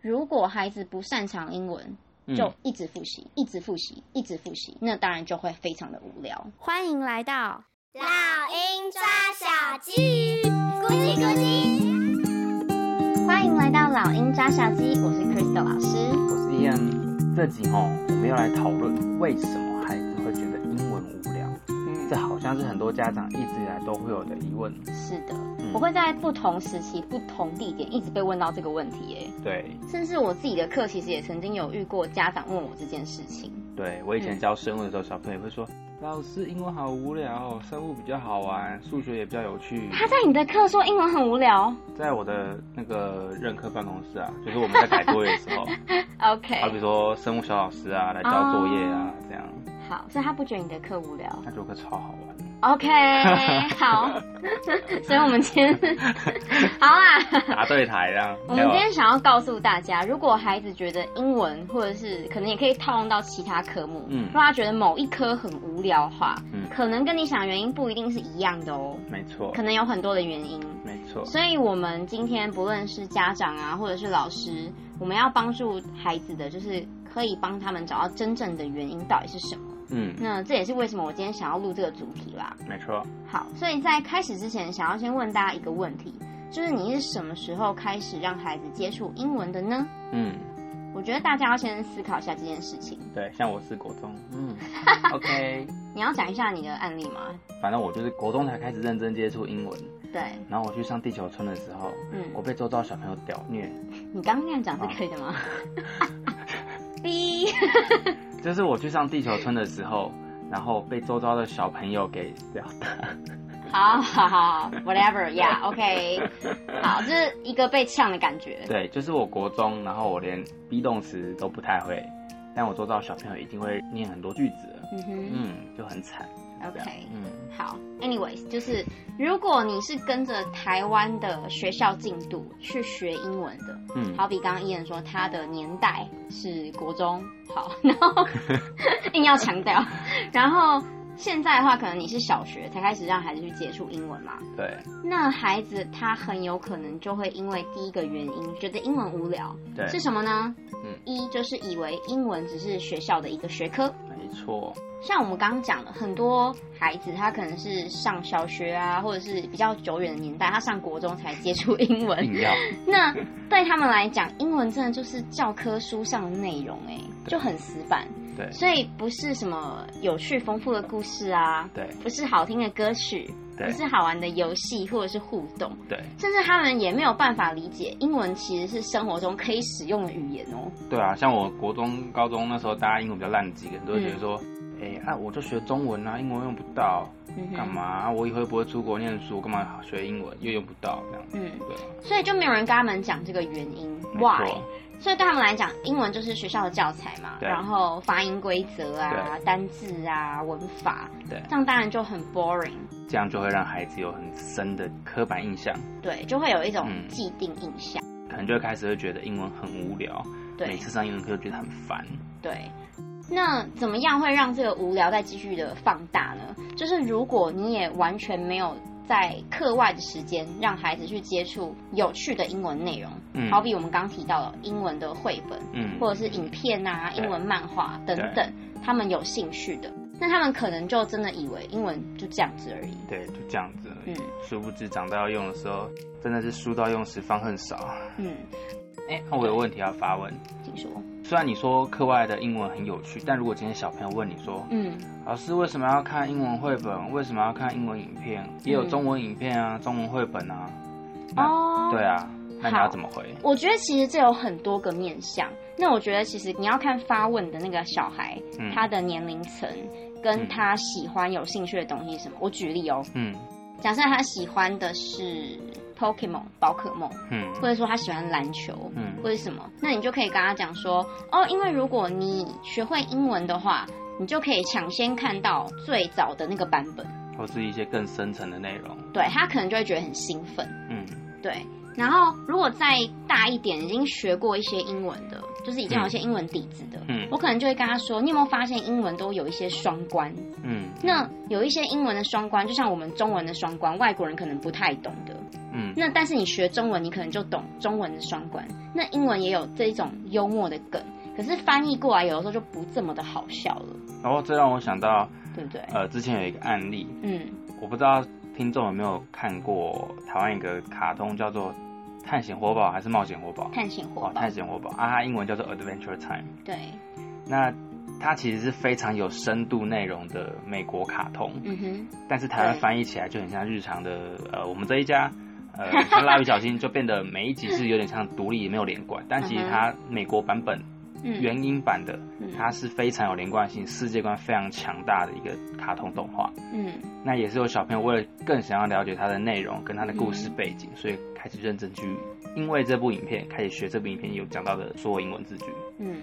如果孩子不擅长英文，就一直复习，一直复习，一直复习，那当然就会非常的无聊。欢迎来到老鹰抓小鸡，咕叽咕叽。欢迎来到老鹰抓小鸡，我是 Crystal 老师，我是 Ian。这集哦，我们要来讨论为什么孩子会觉得英文无聊。嗯，这好像是很多家长一直以来都会有的疑问。是的。我会在不同时期、不同地点一直被问到这个问题，哎，对，甚至我自己的课其实也曾经有遇过家长问我这件事情。对，我以前教生物的时候，小朋友会说：“嗯、老师，英文好无聊，生物比较好玩，数学也比较有趣。”他在你的课说英文很无聊？在我的那个任课办公室啊，就是我们在改作业的时候，OK，好比说生物小老师啊来交作业啊，oh, 这样。好，所以他不觉得你的课无聊？他觉得课超好玩。OK，好，所以我们今天 好啦，答对台这样。我们今天想要告诉大家，如果孩子觉得英文或者是可能也可以套用到其他科目，嗯，如果他觉得某一科很无聊的话，嗯，可能跟你想的原因不一定是一样的哦。没错，可能有很多的原因。没错，所以我们今天不论是家长啊，或者是老师，我们要帮助孩子的，就是可以帮他们找到真正的原因到底是什么。嗯，那这也是为什么我今天想要录这个主题啦。没错。好，所以在开始之前，想要先问大家一个问题，就是你是什么时候开始让孩子接触英文的呢？嗯，我觉得大家要先思考一下这件事情。对，像我是国中，嗯，OK。你要讲一下你的案例吗？反正我就是国中才开始认真接触英文。对。然后我去上地球村的时候，嗯，我被周遭小朋友屌虐。你刚刚那样讲是可以的吗？B。就是我去上地球村的时候，然后被周遭的小朋友给表达。好好好，whatever，yeah，OK，okay. 好，就是一个被呛的感觉。对，就是我国中，然后我连 be 动词都不太会，但我周遭小朋友一定会念很多句子。嗯哼，嗯，就很惨。OK，嗯，好，anyways，就是如果你是跟着台湾的学校进度去学英文的，嗯，好比刚刚 Ian 说他的年代是国中，好，然后硬要强调，然后现在的话，可能你是小学才开始让孩子去接触英文嘛，对，那孩子他很有可能就会因为第一个原因觉得英文无聊，对，是什么呢？嗯，一就是以为英文只是学校的一个学科，没错。像我们刚刚讲的，很多孩子他可能是上小学啊，或者是比较久远的年代，他上国中才接触英文。那对他们来讲，英文真的就是教科书上的内容，哎，就很死板。对，所以不是什么有趣丰富的故事啊，对，不是好听的歌曲，对，不是好玩的游戏或者是互动，对，甚至他们也没有办法理解英文其实是生活中可以使用的语言哦。对啊，像我国中、高中那时候，大家英文比较烂几个人都会觉得说。嗯哎、欸，啊，我就学中文啊，英文用不到，干嘛、啊？我以后又不会出国念书，干嘛学英文又用不到这样？嗯，对。所以就没有人跟他们讲这个原因，why？所以对他们来讲，英文就是学校的教材嘛，然后发音规则啊、单字啊、文法，对，这样当然就很 boring。这样就会让孩子有很深的刻板印象，对，就会有一种既定印象，嗯、可能就会开始会觉得英文很无聊，对，每次上英文课就觉得很烦，对。那怎么样会让这个无聊再继续的放大呢？就是如果你也完全没有在课外的时间让孩子去接触有趣的英文内容，嗯，好比我们刚提到的英文的绘本，嗯，或者是影片啊、英文漫画等等，他们有兴趣的，那他们可能就真的以为英文就这样子而已，对，就这样子而已，嗯，殊不知长大要用的时候，真的是书到用时方恨少，嗯。哎、欸，那我有问题要发问，请说。虽然你说课外的英文很有趣，但如果今天小朋友问你说，嗯，老师为什么要看英文绘本？为什么要看英文影片？也有中文影片啊，嗯、中文绘本啊。哦，对啊，那你要怎么回？我觉得其实这有很多个面向。那我觉得其实你要看发问的那个小孩，嗯、他的年龄层跟他喜欢有兴趣的东西是什么。我举例哦，嗯，假设他喜欢的是。Pokemon 宝可梦，嗯，或者说他喜欢篮球，嗯，或者什么，那你就可以跟他讲说，哦，因为如果你学会英文的话，你就可以抢先看到最早的那个版本，或是一些更深层的内容，对，他可能就会觉得很兴奋，嗯，对。然后如果再大一点，已经学过一些英文的，就是已经有一些英文底子的，嗯，我可能就会跟他说，你有没有发现英文都有一些双关？嗯，那有一些英文的双关，就像我们中文的双关，外国人可能不太懂的。嗯，那但是你学中文，你可能就懂中文的双关。那英文也有这一种幽默的梗，可是翻译过来有的时候就不这么的好笑了。然后这让我想到，对不对？呃，之前有一个案例，嗯，我不知道听众有没有看过台湾一个卡通叫做。探险活宝还是冒险活宝？探险活宝。探险活宝啊，它英文叫做 Adventure Time。对。那它其实是非常有深度内容的美国卡通。嗯哼。但是台湾翻译起来就很像日常的，呃，我们这一家，呃，像蜡笔小新就变得每一集是有点像独立，没有连贯。但其实它美国版本。原音版的，它是非常有连贯性、世界观非常强大的一个卡通动画。嗯，那也是有小朋友为了更想要了解它的内容跟它的故事背景，所以开始认真去，因为这部影片开始学这部影片有讲到的所有英文字句。嗯，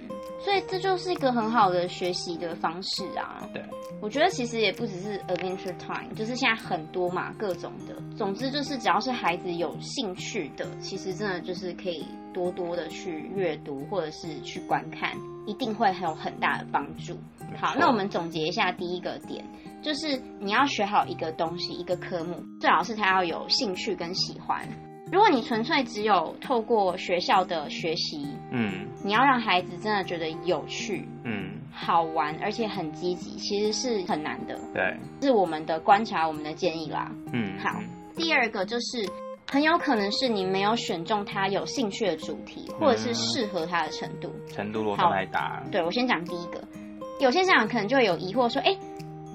所以这就是一个很好的学习的方式啊。对，我觉得其实也不只是 Adventure Time，就是现在很多嘛，各种的。总之就是只要是孩子有兴趣的，其实真的就是可以。多多的去阅读或者是去观看，一定会有很大的帮助。好，那我们总结一下第一个点，就是你要学好一个东西，一个科目，最好是他要有兴趣跟喜欢。如果你纯粹只有透过学校的学习，嗯，你要让孩子真的觉得有趣，嗯，好玩，而且很积极，其实是很难的。对，是我们的观察，我们的建议啦。嗯，好，第二个就是。很有可能是你没有选中他有兴趣的主题，或者是适合他的程度，程度落差太大。对，我先讲第一个，有些家长可能就会有疑惑说：“哎、欸，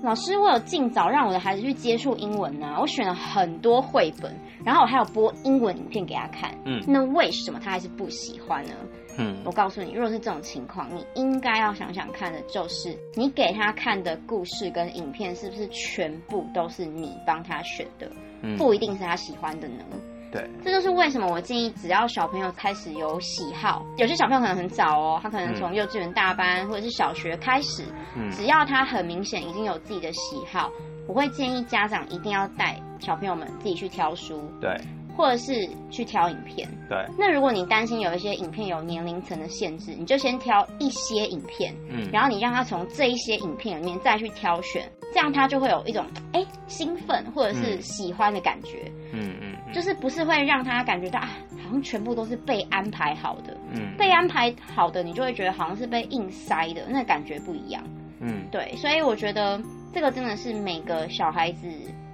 老师，我有尽早让我的孩子去接触英文呢、啊，我选了很多绘本，然后我还有播英文影片给他看，嗯，那为什么他还是不喜欢呢？”嗯，我告诉你，如果是这种情况，你应该要想想看的就是，你给他看的故事跟影片是不是全部都是你帮他选的。嗯不一定是他喜欢的呢。对，这就是为什么我建议，只要小朋友开始有喜好，有些小朋友可能很早哦，他可能从幼稚园大班或者是小学开始，只要他很明显已经有自己的喜好，我会建议家长一定要带小朋友们自己去挑书。对。或者是去挑影片，对。那如果你担心有一些影片有年龄层的限制，你就先挑一些影片，嗯，然后你让他从这一些影片里面再去挑选，这样他就会有一种哎兴奋或者是喜欢的感觉，嗯嗯，嗯，就是不是会让他感觉到啊，好像全部都是被安排好的，嗯，被安排好的，你就会觉得好像是被硬塞的，那感觉不一样，嗯，对，所以我觉得这个真的是每个小孩子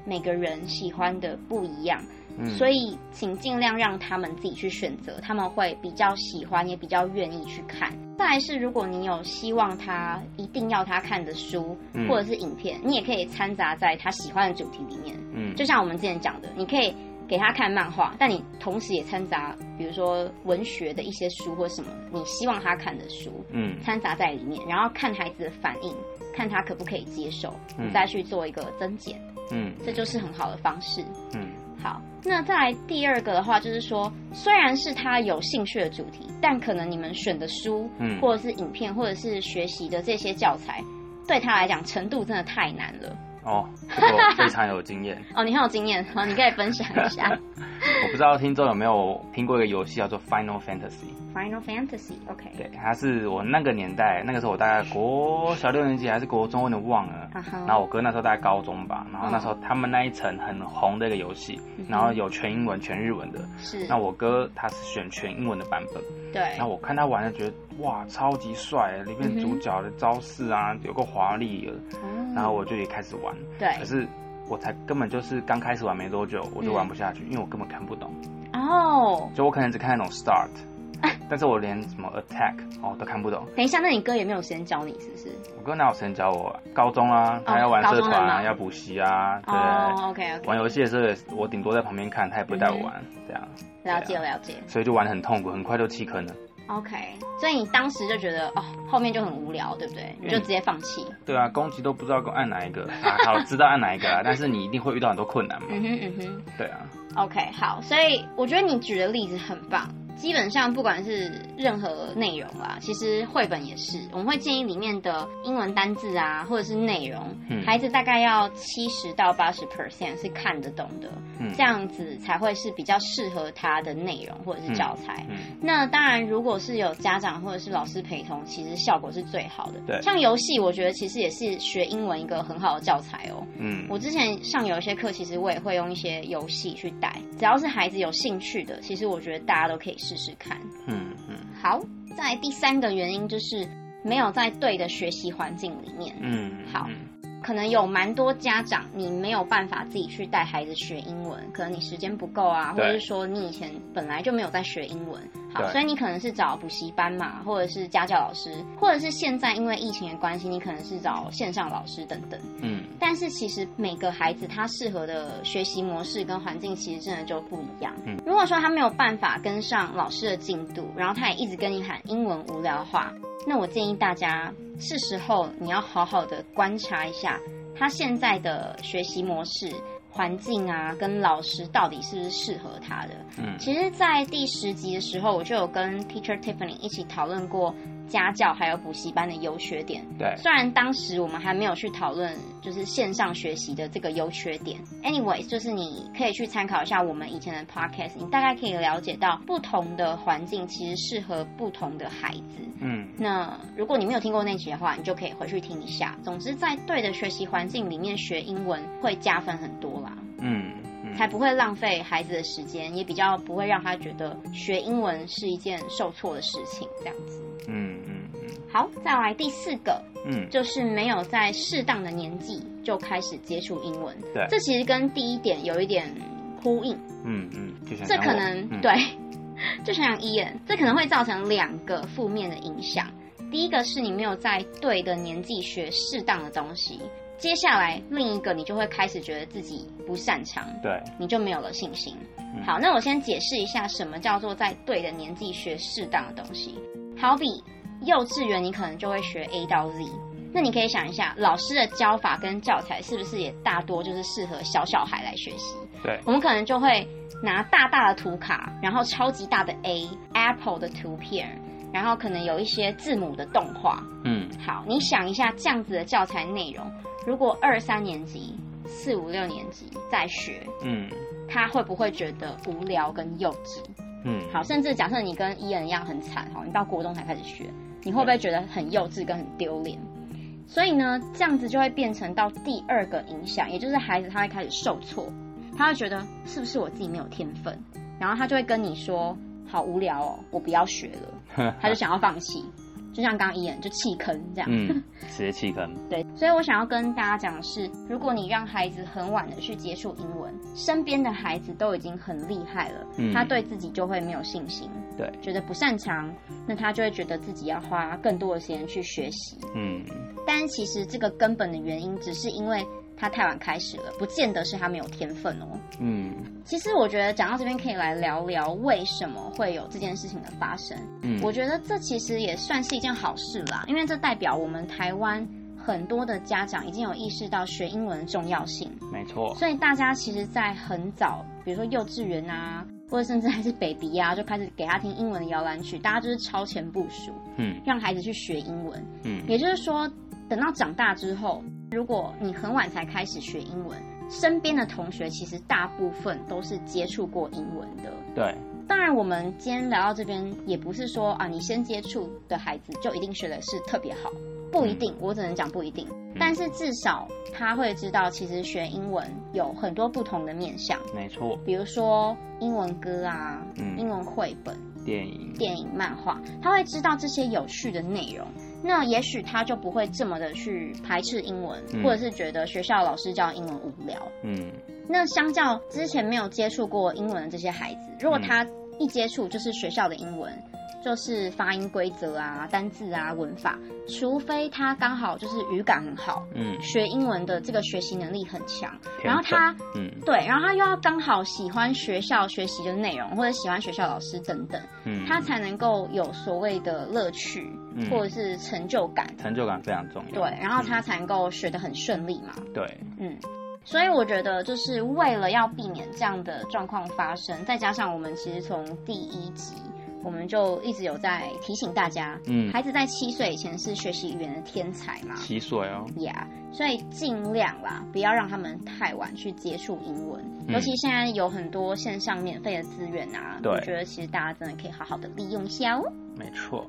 每个人喜欢的不一样。所以，请尽量让他们自己去选择，他们会比较喜欢，也比较愿意去看。再来是，如果你有希望他一定要他看的书或者是影片，你也可以掺杂在他喜欢的主题里面。嗯，就像我们之前讲的，你可以给他看漫画，但你同时也掺杂，比如说文学的一些书或什么你希望他看的书，嗯，掺杂在里面，然后看孩子的反应，看他可不可以接受，你再去做一个增减。嗯，这就是很好的方式。嗯。好，那再来第二个的话，就是说，虽然是他有兴趣的主题，但可能你们选的书，嗯，或者是影片，或者是学习的这些教材，对他来讲程度真的太难了。哦，我非常有经验。哦，你很有经验，好，你可以分享一下。我不知道听众有没有听过一个游戏叫做 Final Fantasy。Final Fantasy，OK。对，它是我那个年代，那个时候我大概国小六年级还是国中，我有点忘了。Uh -huh. 然后我哥那时候大概高中吧，然后那时候他们那一层很红的一个游戏，uh -huh. 然后有全英文、全日文的。是。那我哥他是选全英文的版本。对。然后我看他玩的觉得哇，超级帅，里面主角的招式啊，uh. 有个华丽的。Uh. 然后我就也开始玩。对。可是我才根本就是刚开始玩没多久，我就玩不下去，嗯、因为我根本看不懂。哦、oh.。就我可能只看那种 start，但是我连什么 attack 哦都看不懂。等一下，那你哥也没有时间教你，是不是？我哥哪有时间教我？啊高中啊，他要玩社团啊，要补习啊，对。哦，OK OK。玩游戏的时候也，我顶多在旁边看，他也不会带我玩，这样。了解了解。所以就玩的很痛苦，很快就弃坑了。OK，所以你当时就觉得哦，后面就很无聊，对不对？你就直接放弃。对啊，攻击都不知道按哪一个啊，好，知道按哪一个啊，但是你一定会遇到很多困难嘛。嗯哼嗯哼。对啊。OK，好，所以我觉得你举的例子很棒，基本上不管是任何内容啦，其实绘本也是，我们会建议里面的英文单字啊，或者是内容，嗯、孩子大概要七十到八十 percent 是看得懂的，嗯、这样子才会是比较适合他的内容或者是教材。那当然，如果是有家长或者是老师陪同，其实效果是最好的。对，像游戏，我觉得其实也是学英文一个很好的教材哦。嗯，我之前上有一些课，其实我也会用一些游戏去带，只要是孩子有兴趣的，其实我觉得大家都可以试试看。嗯嗯，好，再第三个原因就是没有在对的学习环境里面。嗯，好。可能有蛮多家长，你没有办法自己去带孩子学英文，可能你时间不够啊，或者是说你以前本来就没有在学英文，好，所以你可能是找补习班嘛，或者是家教老师，或者是现在因为疫情的关系，你可能是找线上老师等等。嗯，但是其实每个孩子他适合的学习模式跟环境其实真的就不一样。嗯，如果说他没有办法跟上老师的进度，然后他也一直跟你喊英文无聊的话，那我建议大家。是时候你要好好的观察一下他现在的学习模式、环境啊，跟老师到底是不是适合他的。嗯，其实，在第十集的时候，我就有跟 Teacher Tiffany 一起讨论过。家教还有补习班的优缺点。对，虽然当时我们还没有去讨论，就是线上学习的这个优缺点。Anyways，就是你可以去参考一下我们以前的 podcast，你大概可以了解到不同的环境其实适合不同的孩子。嗯，那如果你没有听过那集的话，你就可以回去听一下。总之，在对的学习环境里面学英文会加分很多啦。嗯，嗯，才不会浪费孩子的时间，也比较不会让他觉得学英文是一件受挫的事情，这样子。嗯嗯嗯，好，再来第四个，嗯，就是没有在适当的年纪就开始接触英文。对，这其实跟第一点有一点呼应。嗯嗯，这可能、嗯、对，就像 Ian，这可能会造成两个负面的影响。第一个是你没有在对的年纪学适当的东西，接下来另一个你就会开始觉得自己不擅长，对，你就没有了信心。嗯、好，那我先解释一下什么叫做在对的年纪学适当的东西。好比幼稚园，你可能就会学 A 到 Z，那你可以想一下，老师的教法跟教材是不是也大多就是适合小小孩来学习？对，我们可能就会拿大大的图卡，然后超级大的 A Apple 的图片，然后可能有一些字母的动画。嗯，好，你想一下这样子的教材内容，如果二三年级、四五六年级在学，嗯，他会不会觉得无聊跟幼稚？嗯，好，甚至假设你跟伊恩一样很惨哈，你到国中才开始学，你会不会觉得很幼稚跟很丢脸？所以呢，这样子就会变成到第二个影响，也就是孩子他会开始受挫，他会觉得是不是我自己没有天分，然后他就会跟你说，好无聊哦，我不要学了，他就想要放弃。就像刚刚一眼，就弃坑这样，嗯，直接弃坑。对，所以我想要跟大家讲的是，如果你让孩子很晚的去接触英文，身边的孩子都已经很厉害了，嗯，他对自己就会没有信心，对，觉得不擅长，那他就会觉得自己要花更多的时间去学习，嗯，但其实这个根本的原因只是因为。他太晚开始了，不见得是他没有天分哦。嗯，其实我觉得讲到这边可以来聊聊为什么会有这件事情的发生。嗯，我觉得这其实也算是一件好事啦，因为这代表我们台湾很多的家长已经有意识到学英文的重要性。没错。所以大家其实，在很早，比如说幼稚园啊，或者甚至还是 baby 啊，就开始给他听英文的摇篮曲，大家就是超前部署，嗯，让孩子去学英文。嗯，也就是说，等到长大之后。如果你很晚才开始学英文，身边的同学其实大部分都是接触过英文的。对，当然我们今天聊到这边，也不是说啊，你先接触的孩子就一定学的是特别好，不一定，嗯、我只能讲不一定。嗯、但是至少他会知道，其实学英文有很多不同的面向。没错，比如说英文歌啊，嗯、英文绘本、电影、电影、漫画，他会知道这些有趣的内容。那也许他就不会这么的去排斥英文，嗯、或者是觉得学校老师教英文无聊。嗯，那相较之前没有接触过英文的这些孩子，如果他一接触就是学校的英文，就是发音规则啊、单字啊、文法，除非他刚好就是语感很好，嗯，学英文的这个学习能力很强，然后他，嗯，对，然后他又要刚好喜欢学校学习的内容，或者喜欢学校老师等等，嗯，他才能够有所谓的乐趣。或者是成就感，成就感非常重要。对，然后他才能够学得很顺利嘛。对，嗯，所以我觉得就是为了要避免这样的状况发生，再加上我们其实从第一集我们就一直有在提醒大家，嗯，孩子在七岁以前是学习语言的天才嘛，七岁哦，Yeah，所以尽量啦，不要让他们太晚去接触英文，嗯，尤其现在有很多线上免费的资源啊，对，我觉得其实大家真的可以好好的利用一下哦。没错。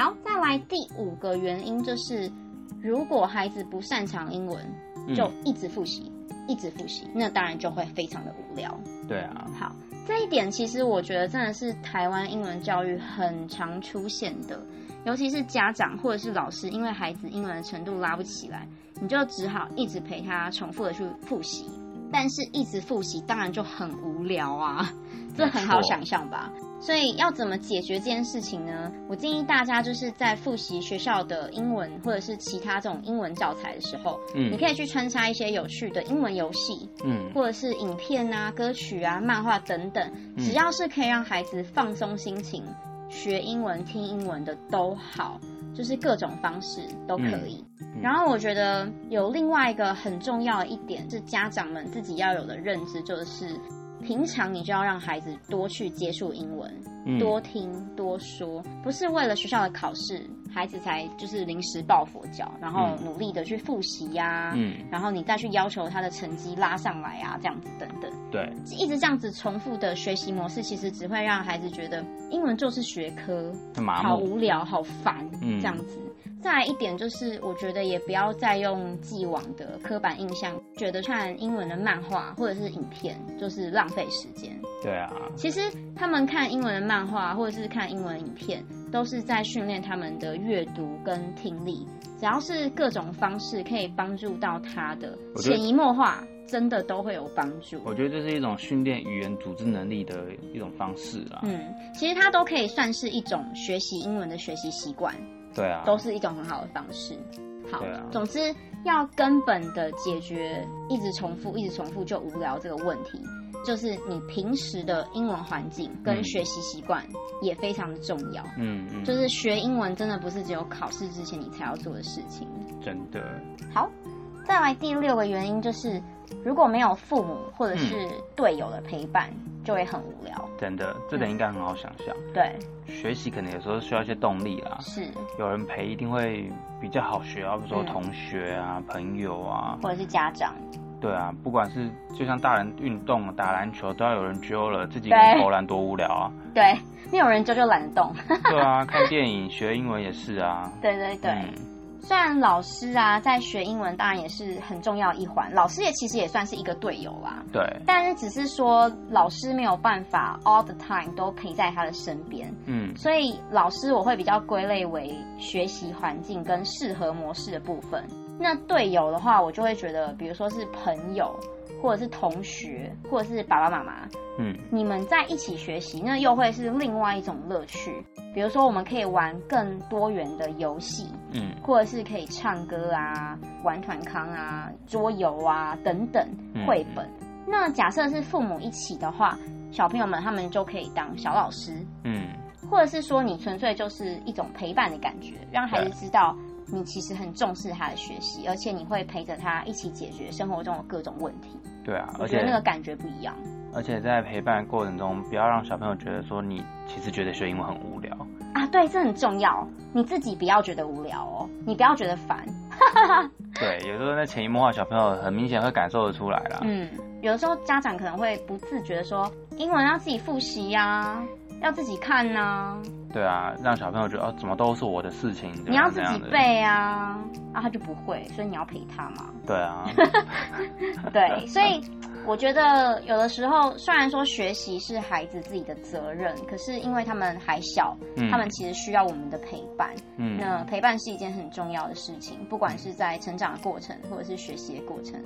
好，再来第五个原因就是，如果孩子不擅长英文，就一直复习。嗯一直复习，那当然就会非常的无聊。对啊。好，这一点其实我觉得真的是台湾英文教育很常出现的，尤其是家长或者是老师，因为孩子英文的程度拉不起来，你就只好一直陪他重复的去复习。但是，一直复习当然就很无聊啊，这很好想象吧？所以要怎么解决这件事情呢？我建议大家就是在复习学校的英文或者是其他这种英文教材的时候，嗯，你可以去穿插一些有趣的英文游戏，嗯，或者是影片啊、歌曲啊、漫画等等，只要是可以让孩子放松心情、学英文、听英文的都好，就是各种方式都可以。嗯，然后我觉得有另外一个很重要的一点是家长们自己要有的认知，就是。平常你就要让孩子多去接触英文，嗯，多听多说，不是为了学校的考试，孩子才就是临时抱佛脚，然后努力的去复习呀，嗯，然后你再去要求他的成绩拉上来啊，这样子等等，对，一直这样子重复的学习模式，其实只会让孩子觉得英文就是学科，好无聊，好烦，嗯，这样子。再来一点就是，我觉得也不要再用既往的刻板印象，觉得看英文的漫画或者是影片就是浪费时间。对啊，其实他们看英文的漫画或者是看英文影片，都是在训练他们的阅读跟听力。只要是各种方式可以帮助到他的，潜移默化，真的都会有帮助。我觉得这是一种训练语言组织能力的一种方式啊。嗯，其实它都可以算是一种学习英文的学习习惯。对啊，都是一种很好的方式。好，啊、总之要根本的解决一直重复、一直重复就无聊这个问题，就是你平时的英文环境跟学习习惯也非常的重要。嗯嗯，就是学英文真的不是只有考试之前你才要做的事情。真的。好，再来第六个原因就是，如果没有父母或者是队友的陪伴。嗯就会很无聊，真的，这点应该很好想象。嗯、对，学习可能有时候需要一些动力啦，是，有人陪一定会比较好学啊，比如说同学啊、嗯、朋友啊，或者是家长。对啊，不管是就像大人运动打篮球，都要有人揪了，自己投篮多无聊啊。对，没有人揪就懒得动。对啊，看电影学英文也是啊。对对对。嗯虽然老师啊，在学英文当然也是很重要一环，老师也其实也算是一个队友啦。对。但是只是说老师没有办法 all the time 都陪在他的身边。嗯。所以老师我会比较归类为学习环境跟适合模式的部分。那队友的话，我就会觉得，比如说是朋友，或者是同学，或者是爸爸妈妈。嗯。你们在一起学习，那又会是另外一种乐趣。比如说，我们可以玩更多元的游戏，嗯，或者是可以唱歌啊、玩团康啊、桌游啊等等绘本。嗯、那假设是父母一起的话，小朋友们他们就可以当小老师，嗯，或者是说你纯粹就是一种陪伴的感觉，让孩子知道你其实很重视他的学习，而且你会陪着他一起解决生活中的各种问题。对啊，而且那个感觉不一样。而且在陪伴过程中，不要让小朋友觉得说你其实觉得学英文很无聊啊。对，这很重要。你自己不要觉得无聊哦，你不要觉得烦。对，有时候那潜移默化，小朋友很明显会感受得出来啦。嗯，有的时候家长可能会不自觉的说，英文要自己复习呀，要自己看呐、啊。对啊，让小朋友觉得哦，怎么都是我的事情。你要自己背啊，啊，他就不会，所以你要陪他嘛。对啊。对，所以。我觉得有的时候，虽然说学习是孩子自己的责任，可是因为他们还小，嗯、他们其实需要我们的陪伴。嗯，那陪伴是一件很重要的事情，不管是在成长的过程，或者是学习的过程。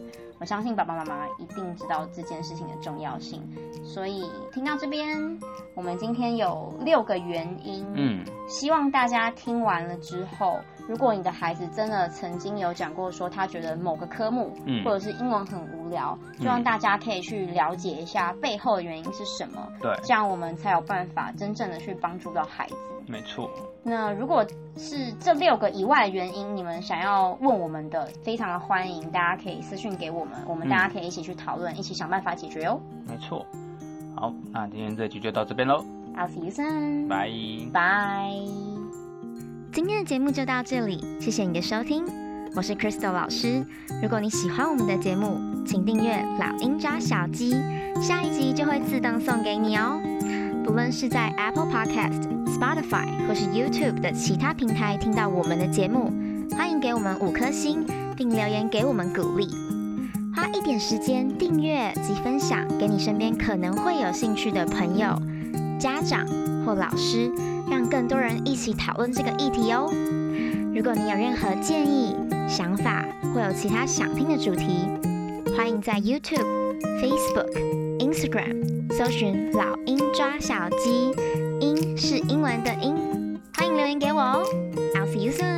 我相信爸爸妈妈一定知道这件事情的重要性。所以听到这边，我们今天有六个原因。嗯，希望大家听完了之后，如果你的孩子真的曾经有讲过说他觉得某个科目，嗯，或者是英文很无聊，希望大家可以去了解一下背后的原因是什么。对，这样我们才有办法真正的去帮助到孩子。没错。那如果是这六个以外的原因，你们想要问我们的，非常的欢迎，大家可以私信给我们，我们大家可以一起去讨论，嗯、一起想办法解决哦。没错。好，那今天这集就到这边喽。I'll see you soon. Bye. Bye. 今天的节目就到这里，谢谢你的收听，我是 Crystal 老师。如果你喜欢我们的节目，请订阅《老鹰抓小鸡》，下一集就会自动送给你哦。不论是在 Apple Podcast、Spotify 或是 YouTube 的其他平台听到我们的节目，欢迎给我们五颗星，并留言给我们鼓励。花一点时间订阅及分享给你身边可能会有兴趣的朋友、家长或老师，让更多人一起讨论这个议题哦。如果你有任何建议、想法，或有其他想听的主题，欢迎在 YouTube、Facebook、Instagram 搜寻“老鹰抓小鸡”，鹰是英文的鹰。欢迎留言给我哦。I'll see you soon.